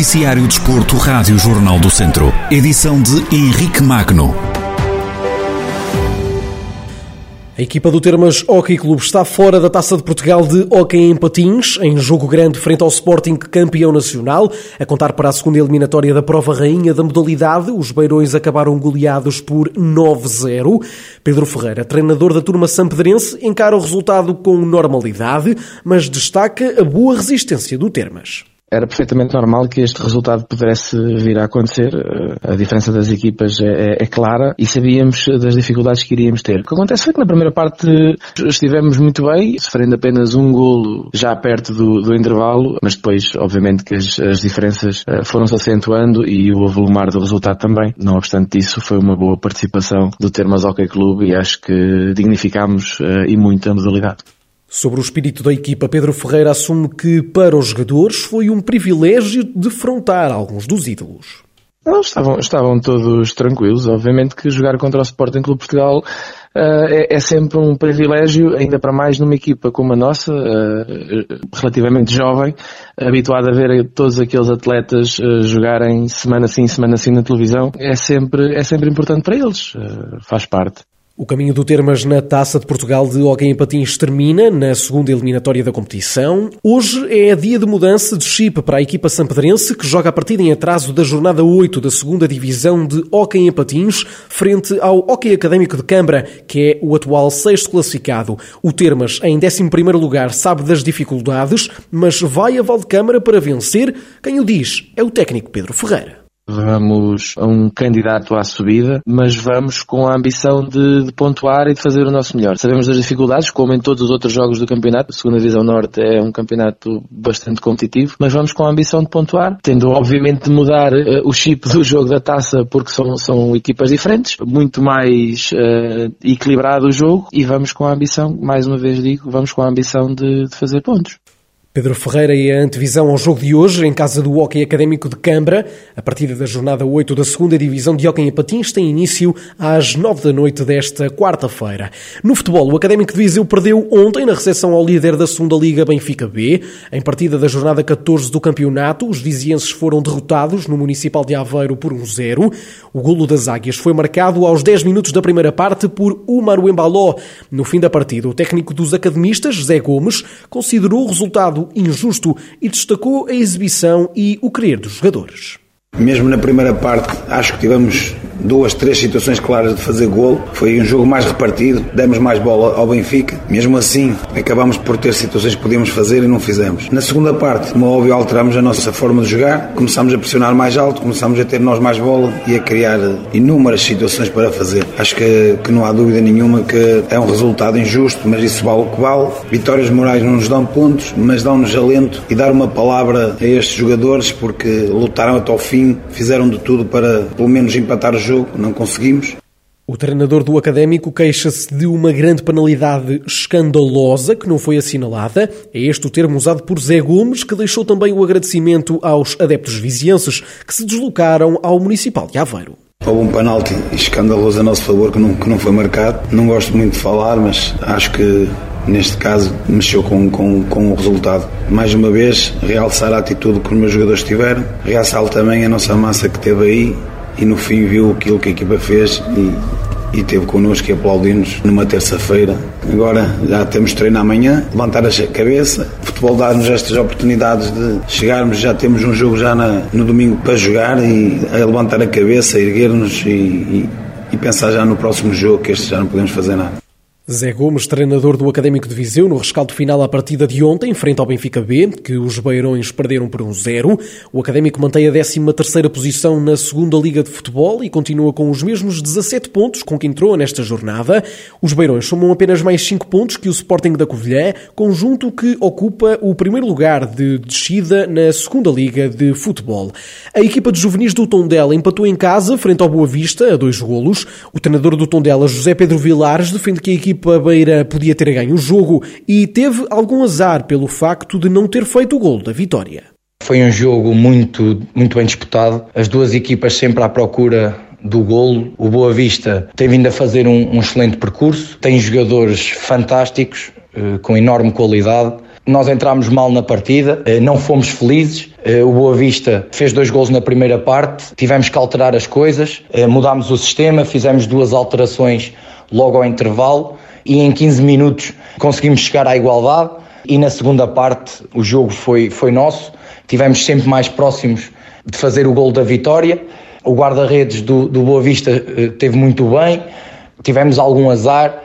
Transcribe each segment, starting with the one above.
Noticiário Desporto, Rádio Jornal do Centro. Edição de Henrique Magno. A equipa do Termas Hockey Clube está fora da Taça de Portugal de Hockey em Patins, em jogo grande frente ao Sporting campeão nacional. A contar para a segunda eliminatória da prova rainha da modalidade, os beirões acabaram goleados por 9-0. Pedro Ferreira, treinador da turma sampedrense, encara o resultado com normalidade, mas destaca a boa resistência do Termas era perfeitamente normal que este resultado pudesse vir a acontecer. A diferença das equipas é, é, é, clara e sabíamos das dificuldades que iríamos ter. O que acontece foi que na primeira parte estivemos muito bem, sofrendo apenas um golo já perto do, do intervalo, mas depois, obviamente, que as, as diferenças eh, foram-se acentuando e o avolumar do resultado também. Não obstante isso, foi uma boa participação do Termas Hockey Clube e acho que dignificámos uh, e muito a modalidade. Sobre o espírito da equipa, Pedro Ferreira assume que para os jogadores foi um privilégio defrontar alguns dos ídolos. Não, estavam, estavam todos tranquilos. Obviamente que jogar contra o Sporting Clube Portugal uh, é, é, sempre um privilégio, ainda para mais numa equipa como a nossa, uh, relativamente jovem, habituada a ver todos aqueles atletas uh, jogarem semana sim, semana sim na televisão. É sempre, é sempre importante para eles, faz parte. O caminho do Termas na Taça de Portugal de Hockey em Patins termina na segunda eliminatória da competição. Hoje é dia de mudança de chip para a equipa sampedrense, que joga a partida em atraso da jornada 8 da segunda divisão de Hockey em Patins, frente ao Hockey Académico de Câmara, que é o atual sexto classificado. O Termas, em 11º lugar, sabe das dificuldades, mas vai a Valdecâmara para vencer. Quem o diz é o técnico Pedro Ferreira vamos a um candidato à subida, mas vamos com a ambição de, de, pontuar e de fazer o nosso melhor. Sabemos das dificuldades, como em todos os outros jogos do campeonato. A segunda Divisão Norte é um campeonato bastante competitivo, mas vamos com a ambição de pontuar, tendo obviamente de mudar uh, o chip do jogo da taça, porque são, são equipas diferentes, muito mais uh, equilibrado o jogo, e vamos com a ambição, mais uma vez digo, vamos com a ambição de, de fazer pontos. Pedro Ferreira e a antevisão ao jogo de hoje em casa do Hockey Académico de Cambra. A partida da jornada 8 da segunda divisão de Hockey em Patins tem início às 9 da noite desta quarta-feira. No futebol, o Académico de Viseu perdeu ontem na recepção ao líder da segunda Liga Benfica B. Em partida da jornada 14 do campeonato, os vizienses foram derrotados no Municipal de Aveiro por 1-0. Um o golo das Águias foi marcado aos 10 minutos da primeira parte por Umar Embaló. No fim da partida, o técnico dos academistas, José Gomes, considerou o resultado injusto e destacou a exibição e o querer dos jogadores. Mesmo na primeira parte, acho que tivemos duas, três situações claras de fazer gol. Foi um jogo mais repartido, demos mais bola ao Benfica. Mesmo assim, acabamos por ter situações que podíamos fazer e não fizemos. Na segunda parte, como é óbvio, alteramos a nossa forma de jogar, começamos a pressionar mais alto, começamos a ter nós mais bola e a criar inúmeras situações para fazer. Acho que, que não há dúvida nenhuma que é um resultado injusto, mas isso vale o que vale. Vitórias morais não nos dão pontos, mas dão-nos alento e dar uma palavra a estes jogadores porque lutaram até ao fim, fizeram de tudo para pelo menos empatar o jogo jogo, não conseguimos. O treinador do Académico queixa-se de uma grande penalidade escandalosa que não foi assinalada. É este o termo usado por Zé Gomes, que deixou também o agradecimento aos adeptos vizienses que se deslocaram ao Municipal de Aveiro. Houve um penalti escandaloso a nosso favor que não, que não foi marcado. Não gosto muito de falar, mas acho que neste caso mexeu com, com, com o resultado. Mais uma vez, realçar a atitude que os meus jogadores tiveram, realçar também a nossa massa que teve aí e no fim viu aquilo que a equipa fez e, e teve connosco e aplaudiu-nos numa terça-feira. Agora já temos treino amanhã, levantar a cabeça. O futebol dá-nos estas oportunidades de chegarmos, já temos um jogo já na, no domingo para jogar e a levantar a cabeça, erguer-nos e, e, e pensar já no próximo jogo, que este já não podemos fazer nada. Zé Gomes, treinador do Académico de Viseu, no rescaldo final à partida de ontem, frente ao Benfica B, que os Beirões perderam por um zero. O Académico mantém a 13 terceira posição na segunda Liga de Futebol e continua com os mesmos 17 pontos com que entrou nesta jornada. Os Beirões somam apenas mais 5 pontos que o Sporting da Covilhã, conjunto que ocupa o primeiro lugar de descida na segunda Liga de Futebol. A equipa de juvenis do Tondela empatou em casa, frente ao Boa Vista, a dois golos. O treinador do Tondela, José Pedro Vilares, defende que a equipa equipa beira podia ter ganho o jogo e teve algum azar pelo facto de não ter feito o gol da vitória. Foi um jogo muito, muito bem disputado, as duas equipas sempre à procura do golo. O Boa Vista tem vindo a fazer um, um excelente percurso, tem jogadores fantásticos, eh, com enorme qualidade Nós entramos mal na partida, eh, não fomos felizes. Eh, o Boa Vista fez dois gols na primeira parte, tivemos que alterar as coisas, mudámos o sistema, fizemos duas alterações logo ao intervalo e em 15 minutos conseguimos chegar à igualdade. E na segunda parte o jogo foi, foi nosso, tivemos sempre mais próximos de fazer o gol da vitória. O guarda-redes do, do Boa Vista teve muito bem, tivemos algum azar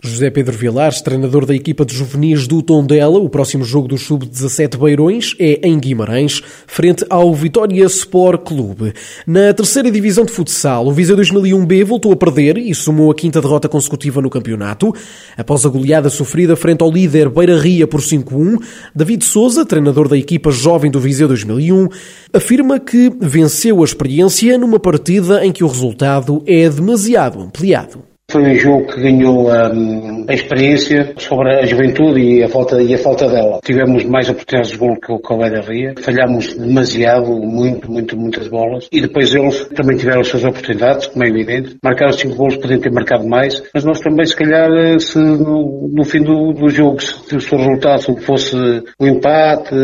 José Pedro Vilares, treinador da equipa de juvenis do Tondela, o próximo jogo do Sub-17 Beirões é em Guimarães, frente ao Vitória Sport Clube. Na terceira divisão de futsal, o Viseu 2001B voltou a perder e somou a quinta derrota consecutiva no campeonato. Após a goleada sofrida frente ao líder Beira Ria por 5-1, David Souza, treinador da equipa jovem do Viseu 2001, afirma que venceu a experiência numa partida em que o resultado é demasiado ampliado. Foi um jogo que ganhou um, a experiência sobre a juventude e a falta, e a falta dela. Tivemos mais oportunidades de gol que o Caldeira Ria. Falhámos demasiado, muito, muito, muitas bolas. E depois eles também tiveram as suas oportunidades, como é evidente. Marcaram cinco golos, podiam ter marcado mais. Mas nós também, se calhar, se no, no fim do, do jogo, se, o resultado fosse o um empate,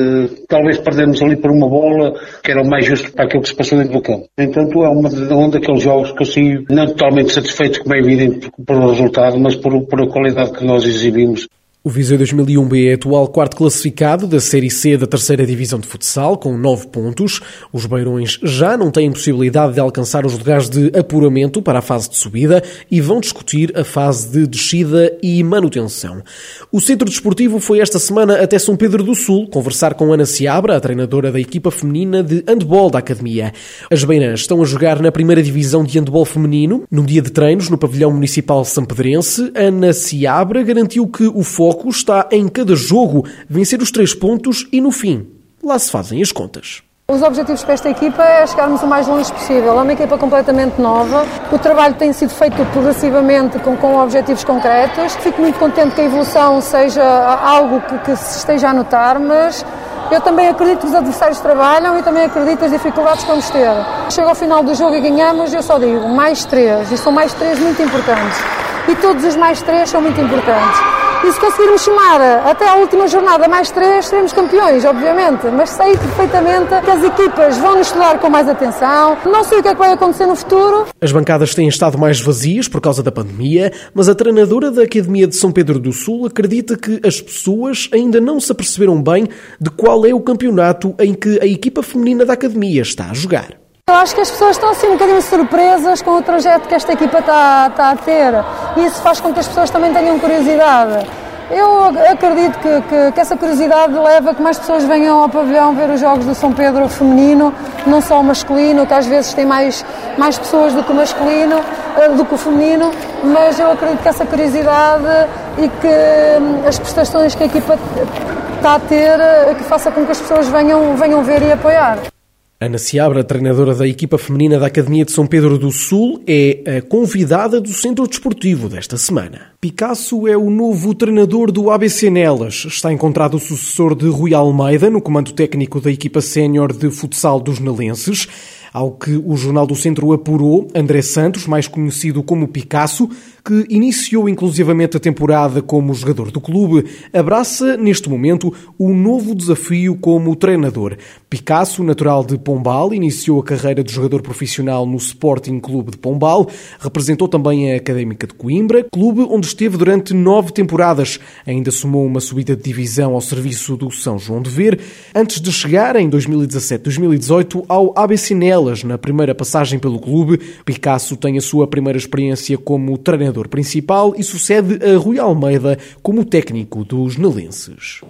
talvez perdemos ali por uma bola, que era o mais justo para aquilo que se passou dentro do campo. Entanto, é uma, um daqueles jogos que eu sigo não totalmente satisfeito, como é evidente, pelo resultado, mas por, por a qualidade que nós exibimos. O Viseu 2001B é atual quarto classificado da Série C da terceira divisão de futsal, com nove pontos. Os Beirões já não têm possibilidade de alcançar os lugares de apuramento para a fase de subida e vão discutir a fase de descida e manutenção. O Centro Desportivo foi esta semana até São Pedro do Sul conversar com Ana Seabra, a treinadora da equipa feminina de handball da Academia. As Beirãs estão a jogar na primeira divisão de handball feminino. Num dia de treinos no pavilhão municipal Pedrense, Ana Seabra garantiu que o foco foco está em cada jogo vencer os três pontos e no fim, lá se fazem as contas. Os objetivos para esta equipa é chegarmos o mais longe possível. É uma equipa completamente nova. O trabalho tem sido feito progressivamente com, com objetivos concretos. Fico muito contente que a evolução seja algo que, que se esteja a notar, mas eu também acredito que os adversários trabalham e também acredito nas dificuldades que vamos ter. Chega ao final do jogo e ganhamos, eu só digo mais três. E são mais três muito importantes. E todos os mais três são muito importantes. E se conseguirmos chamar até à última jornada mais três, seremos campeões, obviamente. Mas sei perfeitamente que as equipas vão nos estudar com mais atenção. Não sei o que é que vai acontecer no futuro. As bancadas têm estado mais vazias por causa da pandemia, mas a treinadora da Academia de São Pedro do Sul acredita que as pessoas ainda não se aperceberam bem de qual é o campeonato em que a equipa feminina da Academia está a jogar. Eu acho que as pessoas estão assim um bocadinho surpresas com o trajeto que esta equipa está, está a ter e isso faz com que as pessoas também tenham curiosidade. Eu acredito que, que, que, essa curiosidade leva a que mais pessoas venham ao pavilhão ver os jogos do São Pedro feminino, não só o masculino, que às vezes tem mais, mais pessoas do que o masculino, eh, do que o feminino, mas eu acredito que essa curiosidade e que hum, as prestações que a equipa está a ter, eh, que faça com que as pessoas venham, venham ver e apoiar. Ana Seabra, treinadora da equipa feminina da Academia de São Pedro do Sul, é a convidada do Centro Desportivo desta semana. Picasso é o novo treinador do ABC Nelas. Está encontrado o sucessor de Rui Almeida no comando técnico da equipa sénior de futsal dos Nalenses. Ao que o Jornal do Centro apurou, André Santos, mais conhecido como Picasso, que iniciou inclusivamente a temporada como jogador do clube, abraça neste momento o novo desafio como treinador. Picasso, natural de Pombal, iniciou a carreira de jogador profissional no Sporting Clube de Pombal, representou também a Académica de Coimbra, clube onde esteve durante nove temporadas. Ainda somou uma subida de divisão ao serviço do São João de Ver, antes de chegar em 2017-2018 ao ABC Nelas, na primeira passagem pelo clube. Picasso tem a sua primeira experiência como treinador principal e sucede a Rui Almeida como técnico dos Nelenses.